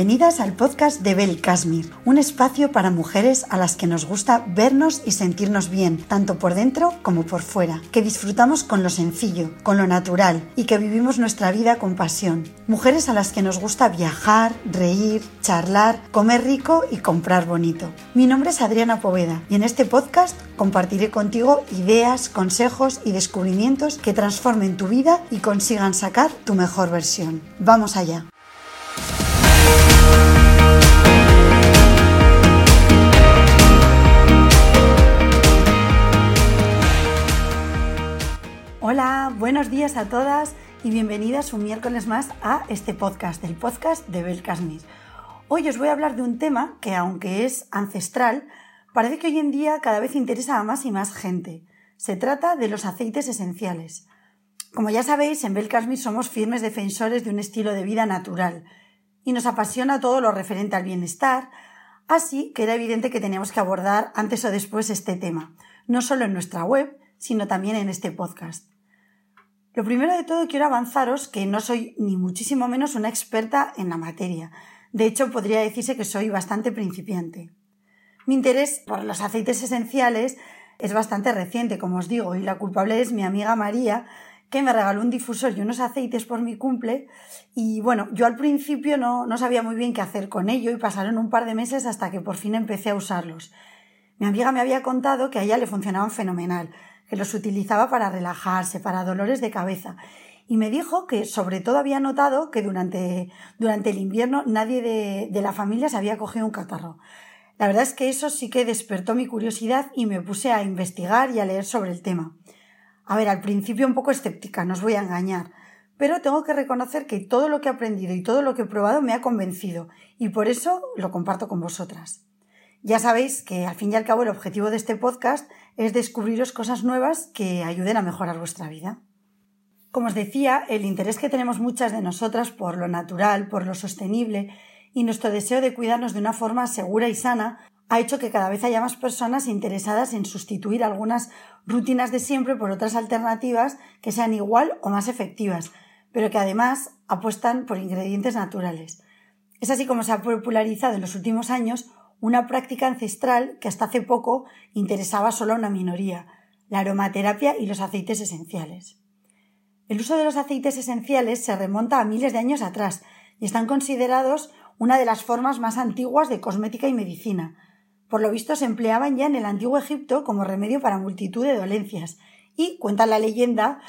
Bienvenidas al podcast de Bel Kashmir, un espacio para mujeres a las que nos gusta vernos y sentirnos bien, tanto por dentro como por fuera, que disfrutamos con lo sencillo, con lo natural y que vivimos nuestra vida con pasión. Mujeres a las que nos gusta viajar, reír, charlar, comer rico y comprar bonito. Mi nombre es Adriana Poveda y en este podcast compartiré contigo ideas, consejos y descubrimientos que transformen tu vida y consigan sacar tu mejor versión. Vamos allá. Hola, buenos días a todas y bienvenidas un miércoles más a este podcast, el podcast de Bel Casmis. Hoy os voy a hablar de un tema que, aunque es ancestral, parece que hoy en día cada vez interesa a más y más gente. Se trata de los aceites esenciales. Como ya sabéis, en Bel Casmis somos firmes defensores de un estilo de vida natural y nos apasiona todo lo referente al bienestar, así que era evidente que teníamos que abordar antes o después este tema, no solo en nuestra web, sino también en este podcast. Lo primero de todo quiero avanzaros que no soy ni muchísimo menos una experta en la materia. De hecho, podría decirse que soy bastante principiante. Mi interés por los aceites esenciales es bastante reciente, como os digo, y la culpable es mi amiga María, que me regaló un difusor y unos aceites por mi cumple. Y bueno, yo al principio no, no sabía muy bien qué hacer con ello y pasaron un par de meses hasta que por fin empecé a usarlos. Mi amiga me había contado que a ella le funcionaban fenomenal, que los utilizaba para relajarse, para dolores de cabeza. Y me dijo que sobre todo había notado que durante, durante el invierno nadie de, de la familia se había cogido un catarro. La verdad es que eso sí que despertó mi curiosidad y me puse a investigar y a leer sobre el tema. A ver, al principio un poco escéptica, no os voy a engañar, pero tengo que reconocer que todo lo que he aprendido y todo lo que he probado me ha convencido y por eso lo comparto con vosotras. Ya sabéis que al fin y al cabo el objetivo de este podcast es descubriros cosas nuevas que ayuden a mejorar vuestra vida. Como os decía, el interés que tenemos muchas de nosotras por lo natural, por lo sostenible y nuestro deseo de cuidarnos de una forma segura y sana ha hecho que cada vez haya más personas interesadas en sustituir algunas rutinas de siempre por otras alternativas que sean igual o más efectivas, pero que además apuestan por ingredientes naturales. Es así como se ha popularizado en los últimos años una práctica ancestral que hasta hace poco interesaba solo a una minoría, la aromaterapia y los aceites esenciales. El uso de los aceites esenciales se remonta a miles de años atrás y están considerados una de las formas más antiguas de cosmética y medicina. Por lo visto se empleaban ya en el antiguo Egipto como remedio para multitud de dolencias y cuenta la leyenda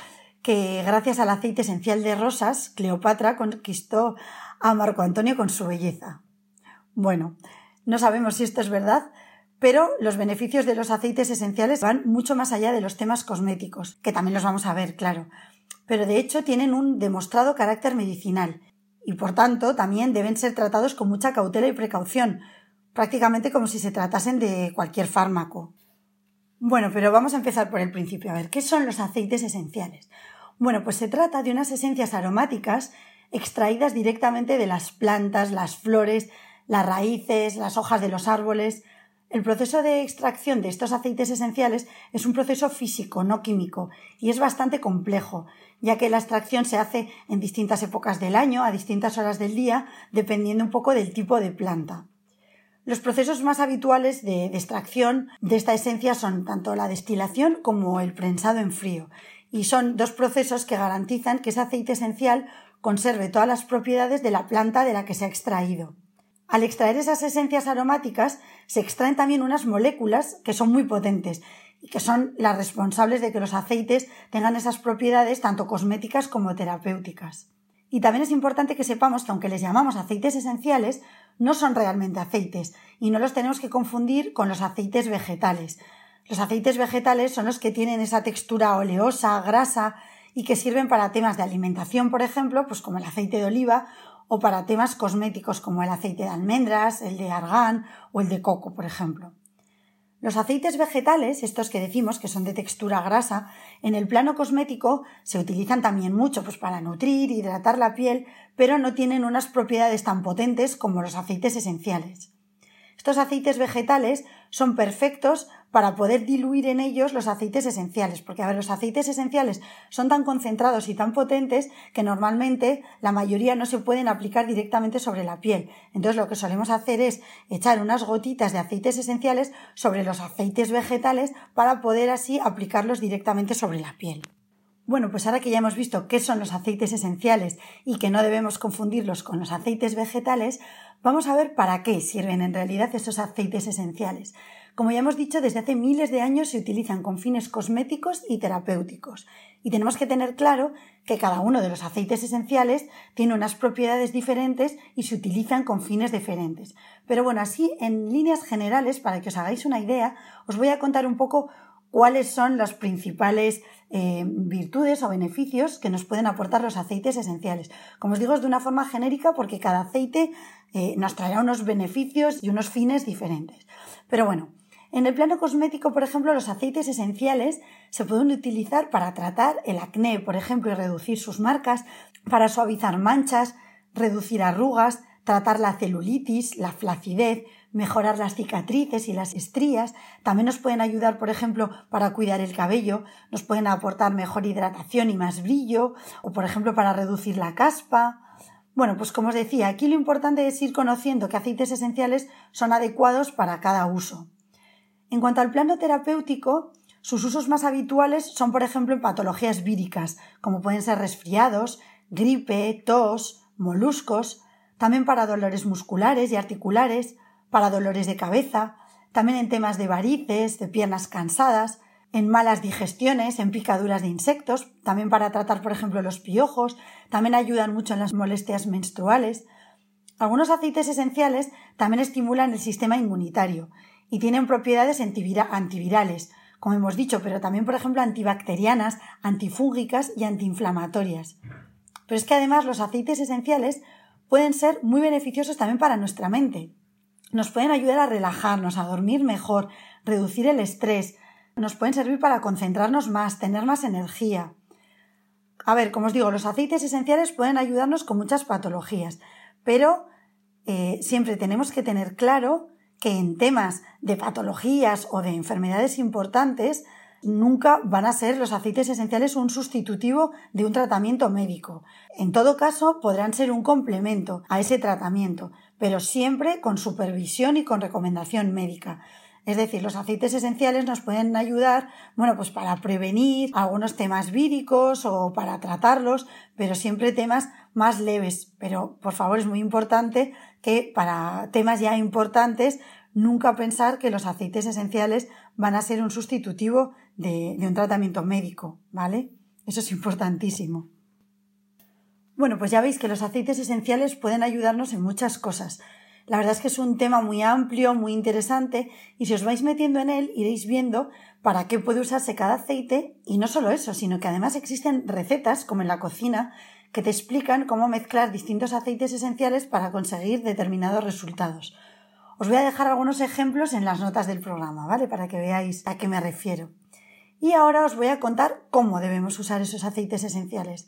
que gracias al aceite esencial de rosas, Cleopatra conquistó a Marco Antonio con su belleza. Bueno, no sabemos si esto es verdad, pero los beneficios de los aceites esenciales van mucho más allá de los temas cosméticos, que también los vamos a ver, claro. Pero de hecho tienen un demostrado carácter medicinal y por tanto también deben ser tratados con mucha cautela y precaución, prácticamente como si se tratasen de cualquier fármaco. Bueno, pero vamos a empezar por el principio. A ver, ¿qué son los aceites esenciales? Bueno, pues se trata de unas esencias aromáticas extraídas directamente de las plantas, las flores, las raíces, las hojas de los árboles. El proceso de extracción de estos aceites esenciales es un proceso físico, no químico, y es bastante complejo, ya que la extracción se hace en distintas épocas del año, a distintas horas del día, dependiendo un poco del tipo de planta. Los procesos más habituales de, extracción de esta esencia son tanto la destilación como el prensado en frío, y son dos procesos que garantizan que ese aceite esencial conserve todas las propiedades de la planta de la que se ha extraído. Al extraer esas esencias aromáticas se extraen también unas moléculas que son muy potentes y que son las responsables de que los aceites tengan esas propiedades tanto cosméticas como terapéuticas. Y también es importante que sepamos que aunque les llamamos aceites esenciales, no son realmente aceites y no los tenemos que confundir con los aceites vegetales. Los aceites vegetales son los que tienen esa textura oleosa, grasa y que sirven para temas de alimentación, por ejemplo, pues como el aceite de oliva o para temas cosméticos como el aceite de almendras, el de argán o el de coco, por ejemplo. Los aceites vegetales, estos que decimos que son de textura grasa, en el plano cosmético se utilizan también mucho pues, para nutrir, hidratar la piel, pero no tienen unas propiedades tan potentes como los aceites esenciales. Estos aceites vegetales son perfectos para poder diluir en ellos los aceites esenciales, porque a ver, los aceites esenciales son tan concentrados y tan potentes que normalmente la mayoría no se pueden aplicar directamente sobre la piel. Entonces lo que solemos hacer es echar unas gotitas de aceites esenciales sobre los aceites vegetales para poder así aplicarlos directamente sobre la piel. Bueno, pues ahora que ya hemos visto qué son los aceites esenciales y que no debemos confundirlos con los aceites vegetales, vamos a ver para qué sirven en realidad estos aceites esenciales. Como ya hemos dicho, desde hace miles de años se utilizan con fines cosméticos y terapéuticos. Y tenemos que tener claro que cada uno de los aceites esenciales tiene unas propiedades diferentes y se utilizan con fines diferentes. Pero bueno, así en líneas generales, para que os hagáis una idea, os voy a contar un poco cuáles son las principales eh, virtudes o beneficios que nos pueden aportar los aceites esenciales. Como os digo, es de una forma genérica porque cada aceite eh, nos traerá unos beneficios y unos fines diferentes. Pero bueno, en el plano cosmético, por ejemplo, los aceites esenciales se pueden utilizar para tratar el acné, por ejemplo, y reducir sus marcas, para suavizar manchas, reducir arrugas, tratar la celulitis, la flacidez, mejorar las cicatrices y las estrías. También nos pueden ayudar, por ejemplo, para cuidar el cabello, nos pueden aportar mejor hidratación y más brillo, o por ejemplo, para reducir la caspa. Bueno, pues como os decía, aquí lo importante es ir conociendo qué aceites esenciales son adecuados para cada uso. En cuanto al plano terapéutico, sus usos más habituales son, por ejemplo, en patologías víricas, como pueden ser resfriados, gripe, tos, moluscos, también para dolores musculares y articulares, para dolores de cabeza, también en temas de varices, de piernas cansadas, en malas digestiones, en picaduras de insectos, también para tratar, por ejemplo, los piojos, también ayudan mucho en las molestias menstruales. Algunos aceites esenciales también estimulan el sistema inmunitario y tienen propiedades antivirales, como hemos dicho, pero también, por ejemplo, antibacterianas, antifúngicas y antiinflamatorias. Pero es que además los aceites esenciales pueden ser muy beneficiosos también para nuestra mente. Nos pueden ayudar a relajarnos, a dormir mejor, reducir el estrés, nos pueden servir para concentrarnos más, tener más energía. A ver, como os digo, los aceites esenciales pueden ayudarnos con muchas patologías, pero eh, siempre tenemos que tener claro que en temas de patologías o de enfermedades importantes nunca van a ser los aceites esenciales un sustitutivo de un tratamiento médico. En todo caso, podrán ser un complemento a ese tratamiento, pero siempre con supervisión y con recomendación médica. Es decir, los aceites esenciales nos pueden ayudar, bueno, pues para prevenir algunos temas víricos o para tratarlos, pero siempre temas más leves. Pero, por favor, es muy importante que para temas ya importantes nunca pensar que los aceites esenciales van a ser un sustitutivo de, de un tratamiento médico, ¿vale? Eso es importantísimo. Bueno, pues ya veis que los aceites esenciales pueden ayudarnos en muchas cosas. La verdad es que es un tema muy amplio, muy interesante, y si os vais metiendo en él iréis viendo para qué puede usarse cada aceite, y no solo eso, sino que además existen recetas, como en la cocina, que te explican cómo mezclar distintos aceites esenciales para conseguir determinados resultados. Os voy a dejar algunos ejemplos en las notas del programa, ¿vale? Para que veáis a qué me refiero. Y ahora os voy a contar cómo debemos usar esos aceites esenciales.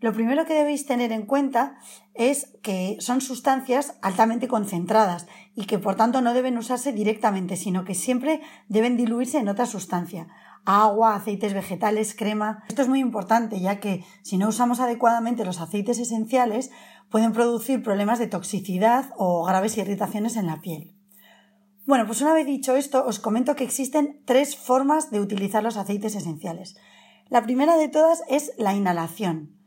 Lo primero que debéis tener en cuenta es que son sustancias altamente concentradas y que por tanto no deben usarse directamente, sino que siempre deben diluirse en otra sustancia. Agua, aceites vegetales, crema. Esto es muy importante ya que si no usamos adecuadamente los aceites esenciales pueden producir problemas de toxicidad o graves irritaciones en la piel. Bueno, pues una vez dicho esto, os comento que existen tres formas de utilizar los aceites esenciales. La primera de todas es la inhalación.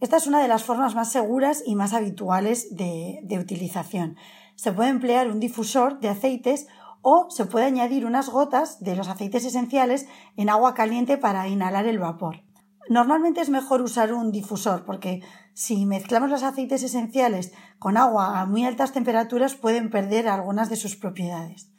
Esta es una de las formas más seguras y más habituales de, utilización. Se puede emplear un difusor de aceites o se puede añadir unas gotas de los aceites esenciales en agua caliente para inhalar el vapor. Normalmente es mejor usar un difusor porque si mezclamos los aceites esenciales con agua a muy altas temperaturas pueden perder algunas de sus propiedades.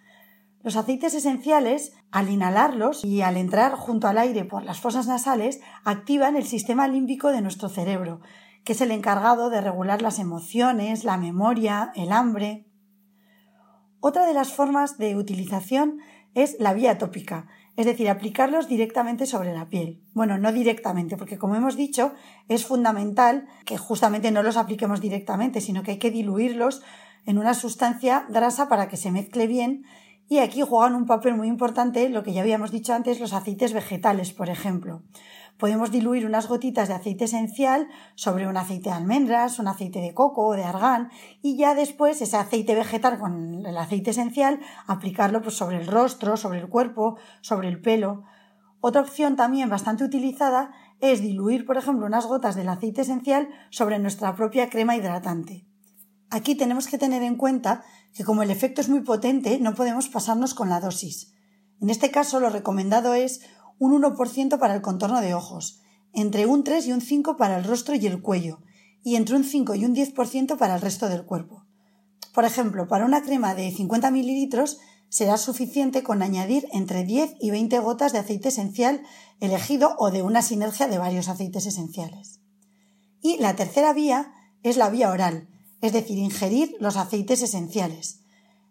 Los aceites esenciales, al inhalarlos y al entrar junto al aire por las fosas nasales, activan el sistema límbico de nuestro cerebro, que es el encargado de regular las emociones, la memoria, el hambre. Otra de las formas de utilización es la vía tópica, es decir, aplicarlos directamente sobre la piel. Bueno, no directamente, porque como hemos dicho, es fundamental que justamente no los apliquemos directamente, sino que hay que diluirlos en una sustancia grasa para que se mezcle bien Y aquí juegan un papel muy importante lo que ya habíamos dicho antes, los aceites vegetales, por ejemplo. Podemos diluir unas gotitas de aceite esencial sobre un aceite de almendras, un aceite de coco o de argán y ya después ese aceite vegetal con el aceite esencial aplicarlo pues, sobre el rostro, sobre el cuerpo, sobre el pelo. Otra opción también bastante utilizada es diluir, por ejemplo, unas gotas del aceite esencial sobre nuestra propia crema hidratante. Aquí tenemos que tener en cuenta que como el efecto es muy potente, no podemos pasarnos con la dosis. En este caso, lo recomendado es un 1% para el contorno de ojos, entre un 3 y un 5 para el rostro y el cuello, y entre un 5 y un 10% para el resto del cuerpo. Por ejemplo, para una crema de 50 mililitros será suficiente con añadir entre 10 y 20 gotas de aceite esencial elegido o de una sinergia de varios aceites esenciales. Y la tercera vía es la vía oral, es decir, ingerir los aceites esenciales.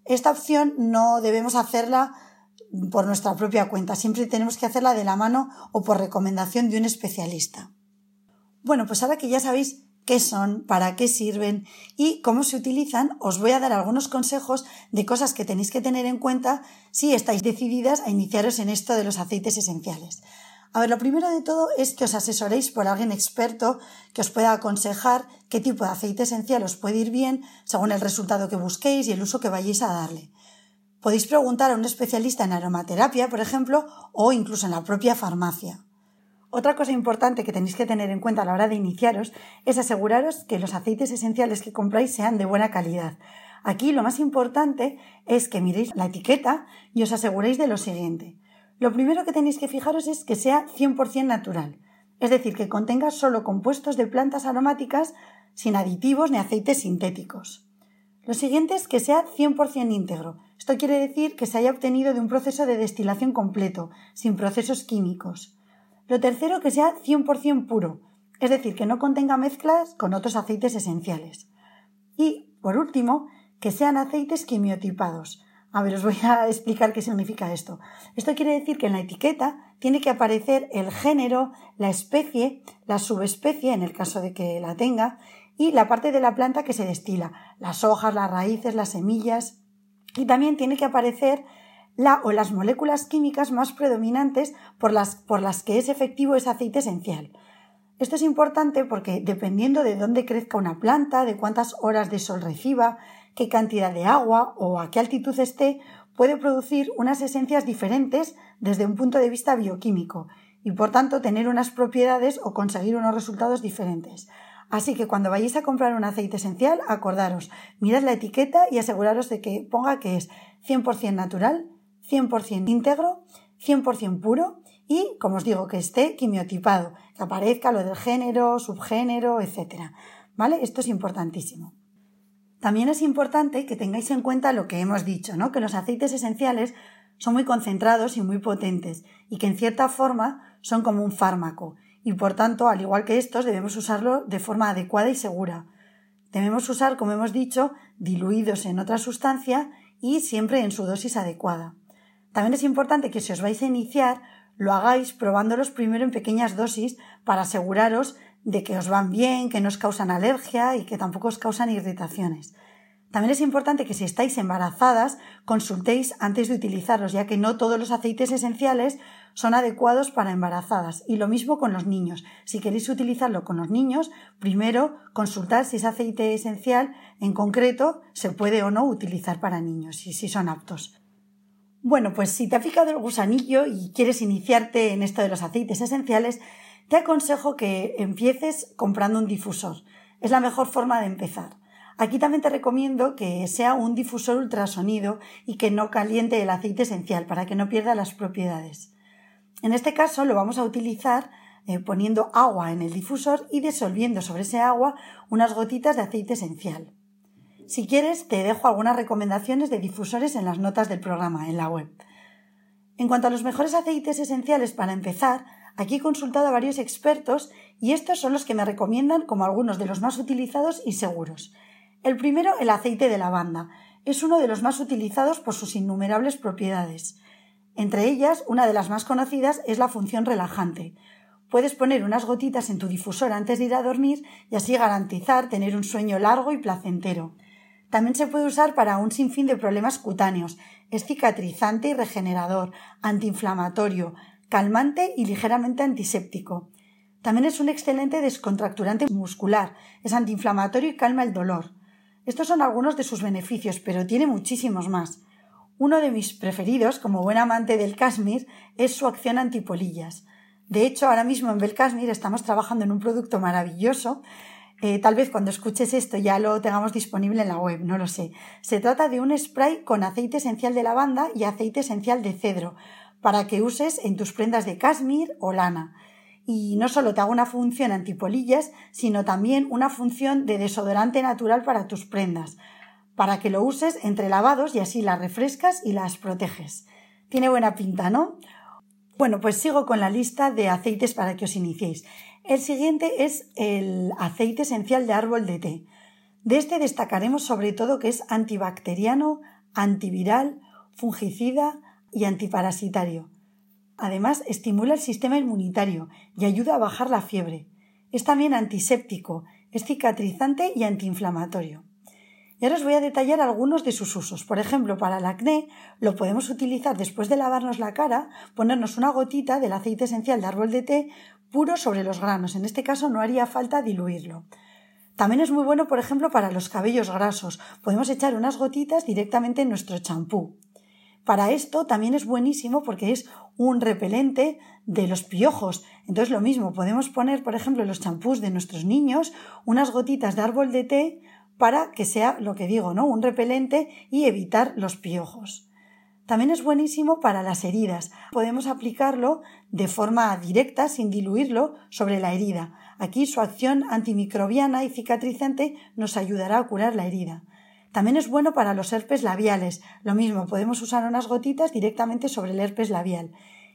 Esta opción no debemos hacerla por nuestra propia cuenta, siempre tenemos que hacerla de la mano o por recomendación de un especialista. Bueno, pues ahora que ya sabéis qué son, para qué sirven y cómo se utilizan, os voy a dar algunos consejos de cosas que tenéis que tener en cuenta si estáis decididas a iniciaros en esto de los aceites esenciales. A ver, lo primero de todo es que os asesoréis por alguien experto que os pueda aconsejar qué tipo de aceite esencial os puede ir bien según el resultado que busquéis y el uso que vayáis a darle. Podéis preguntar a un especialista en aromaterapia, por ejemplo, o incluso en la propia farmacia. Otra cosa importante que tenéis que tener en cuenta a la hora de iniciaros es aseguraros que los aceites esenciales que compráis sean de buena calidad. Aquí lo más importante es que miréis la etiqueta y os aseguréis de lo siguiente. Lo primero que tenéis que fijaros es que sea 100% natural, es decir, que contenga solo compuestos de plantas aromáticas sin aditivos ni aceites sintéticos. Lo siguiente es que sea 100% íntegro. Esto quiere decir que se haya obtenido de un proceso de destilación completo, sin procesos químicos. Lo tercero, que sea 100% puro, es decir, que no contenga mezclas con otros aceites esenciales. Y, por último, que sean aceites quimiotipados, a ver, os voy a explicar qué significa esto. Esto quiere decir que en la etiqueta tiene que aparecer el género, la especie, la subespecie, en el caso de que la tenga, y la parte de la planta que se destila, las hojas, las raíces, las semillas. Y también tiene que aparecer la o las moléculas químicas más predominantes por las, por las que es efectivo ese aceite esencial. Esto es importante porque dependiendo de dónde crezca una planta, de cuántas horas de sol reciba, qué cantidad de agua o a qué altitud esté, puede producir unas esencias diferentes desde un punto de vista bioquímico y por tanto tener unas propiedades o conseguir unos resultados diferentes. Así que cuando vayáis a comprar un aceite esencial, acordaros, mirad la etiqueta y aseguraros de que ponga que es 100% natural, 100% íntegro, 100% puro y, como os digo, que esté quimiotipado, que aparezca lo del género, subgénero, etc. ¿Vale? Esto es importantísimo. También es importante que tengáis en cuenta lo que hemos dicho, ¿no? Que los aceites esenciales son muy concentrados y muy potentes y que en cierta forma son como un fármaco y por tanto, al igual que estos, debemos usarlo de forma adecuada y segura. Debemos usar, como hemos dicho, diluidos en otra sustancia y siempre en su dosis adecuada. También es importante que si os vais a iniciar, lo hagáis probándolos primero en pequeñas dosis para aseguraros de que os van bien, que no os causan alergia y que tampoco os causan irritaciones. También es importante que si estáis embarazadas consultéis antes de utilizarlos, ya que no todos los aceites esenciales son adecuados para embarazadas. Y lo mismo con los niños. Si queréis utilizarlo con los niños, primero consultar si ese aceite esencial en concreto se puede o no utilizar para niños y si son aptos. Bueno, pues si te ha picado el gusanillo y quieres iniciarte en esto de los aceites esenciales, te aconsejo que empieces comprando un difusor. Es la mejor forma de empezar. Aquí también te recomiendo que sea un difusor ultrasonido y que no caliente el aceite esencial para que no pierda las propiedades. En este caso lo vamos a utilizar eh, poniendo agua en el difusor y disolviendo sobre ese agua unas gotitas de aceite esencial. Si quieres, te dejo algunas recomendaciones de difusores en las notas del programa en la web. En cuanto a los mejores aceites esenciales para empezar, Aquí he consultado a varios expertos y estos son los que me recomiendan como algunos de los más utilizados y seguros. El primero, el aceite de lavanda. Es uno de los más utilizados por sus innumerables propiedades. Entre ellas, una de las más conocidas es la función relajante. Puedes poner unas gotitas en tu difusor antes de ir a dormir y así garantizar tener un sueño largo y placentero. También se puede usar para un sinfín de problemas cutáneos, Es cicatrizante y regenerador, antiinflamatorio, calmante y ligeramente antiséptico. También es un excelente descontracturante muscular, es antiinflamatorio y calma el dolor. Estos son algunos de sus beneficios, pero tiene muchísimos más. Uno de mis preferidos, como buen amante del Kashmir, es su acción antipolillas. De hecho, ahora mismo en Belkashmir estamos trabajando en un producto maravilloso. Eh, tal vez cuando escuches esto ya lo tengamos disponible en la web, no lo sé. Se trata de un spray con aceite esencial de lavanda y aceite esencial de cedro, para que uses en tus prendas de cashmere o lana. Y no solo te haga una función antipolillas, sino también una función de desodorante natural para tus prendas, para que lo uses entre lavados y así las refrescas y las proteges. Tiene buena pinta, ¿no? Bueno, pues sigo con la lista de aceites para que os iniciéis. El siguiente es el aceite esencial de árbol de té. De este destacaremos sobre todo que es antibacteriano, antiviral, fungicida, y antiparasitario. Además, estimula el sistema inmunitario y ayuda a bajar la fiebre. Es también antiséptico, es cicatrizante y antiinflamatorio. Y ahora os voy a detallar algunos de sus usos. Por ejemplo, para el acné lo podemos utilizar después de lavarnos la cara, ponernos una gotita del aceite esencial de árbol de té puro sobre los granos. En este caso no haría falta diluirlo. También es muy bueno, por ejemplo, para los cabellos grasos. Podemos echar unas gotitas directamente en nuestro champú. Para esto también es buenísimo porque es un repelente de los piojos. Entonces lo mismo, podemos poner, por ejemplo, en los champús de nuestros niños unas gotitas de árbol de té para que sea lo que digo, ¿no? Un repelente y evitar los piojos. También es buenísimo para las heridas. Podemos aplicarlo de forma directa, sin diluirlo, sobre la herida. Aquí su acción antimicrobiana y cicatrizante nos ayudará a curar la herida. También es bueno para los herpes labiales. Lo mismo, podemos usar unas gotitas directamente sobre el herpes labial.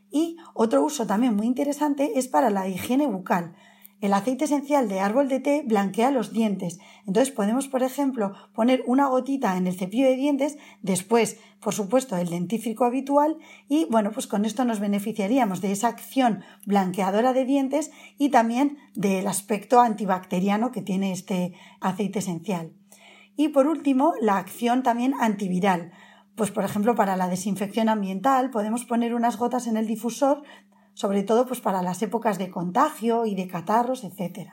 Y otro uso también muy interesante es para la higiene bucal. El aceite esencial de árbol de té blanquea los dientes. Entonces podemos, por ejemplo, poner una gotita en el cepillo de dientes, después, por supuesto, el dentífrico habitual y, bueno, pues con esto nos beneficiaríamos de esa acción blanqueadora de dientes y también del aspecto antibacteriano que tiene este aceite esencial. Y por último, la acción también antiviral. Pues por ejemplo, para la desinfección ambiental podemos poner unas gotas en el difusor, sobre todo pues para las épocas de contagio y de catarros, etc.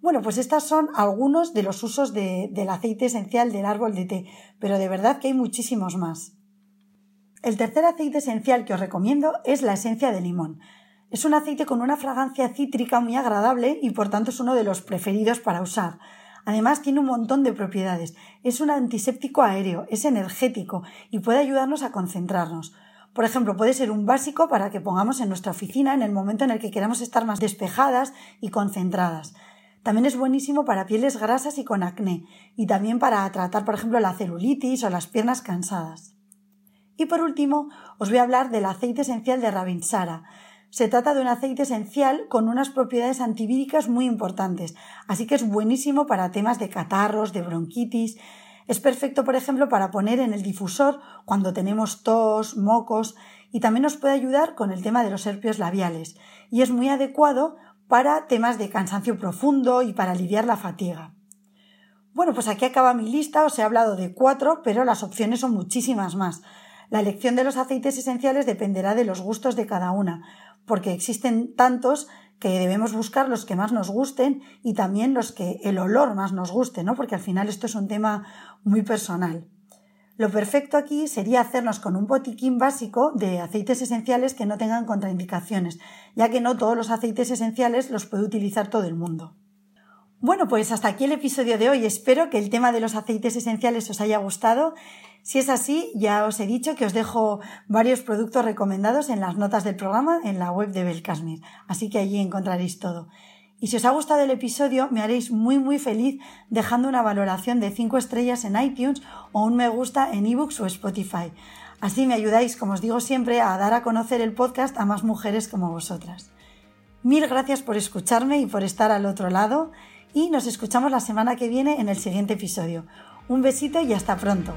Bueno, pues estos son algunos de los usos del aceite esencial del árbol de té, pero de verdad que hay muchísimos más. El tercer aceite esencial que os recomiendo es la esencia de limón. Es un aceite con una fragancia cítrica muy agradable y por tanto es uno de los preferidos para usar. Además, tiene un montón de propiedades. Es un antiséptico aéreo, es energético y puede ayudarnos a concentrarnos. Por ejemplo, puede ser un básico para que pongamos en nuestra oficina en el momento en el que queramos estar más despejadas y concentradas. También es buenísimo para pieles grasas y con acné, y también para tratar, por ejemplo, la celulitis o las piernas cansadas. Y por último, os voy a hablar del aceite esencial de Ravinsara. Se trata de un aceite esencial con unas propiedades antivíricas muy importantes, así que es buenísimo para temas de catarros, de bronquitis. Es perfecto, por ejemplo, para poner en el difusor cuando tenemos tos, mocos y también nos puede ayudar con el tema de los herpios labiales y es muy adecuado para temas de cansancio profundo y para aliviar la fatiga. Bueno, pues aquí acaba mi lista, os he hablado de cuatro, pero las opciones son muchísimas más. La elección de los aceites esenciales dependerá de los gustos de cada una, porque existen tantos que debemos buscar los que más nos gusten y también los que el olor más nos guste, ¿no? Porque al final esto es un tema muy personal. Lo perfecto aquí sería hacernos con un botiquín básico de aceites esenciales que no tengan contraindicaciones, ya que no todos los aceites esenciales los puede utilizar todo el mundo. Bueno, pues hasta aquí el episodio de hoy. Espero que el tema de los aceites esenciales os haya gustado si es así, ya os he dicho que os dejo varios productos recomendados en las notas del programa en la web de Belcasmir, así que allí encontraréis todo. Y si os ha gustado el episodio, me haréis muy muy feliz dejando una valoración de 5 estrellas en iTunes o un me gusta en ebooks o Spotify. Así me ayudáis, como os digo siempre, a dar a conocer el podcast a más mujeres como vosotras. Mil gracias por escucharme y por estar al otro lado y nos escuchamos la semana que viene en el siguiente episodio. Un besito y hasta pronto.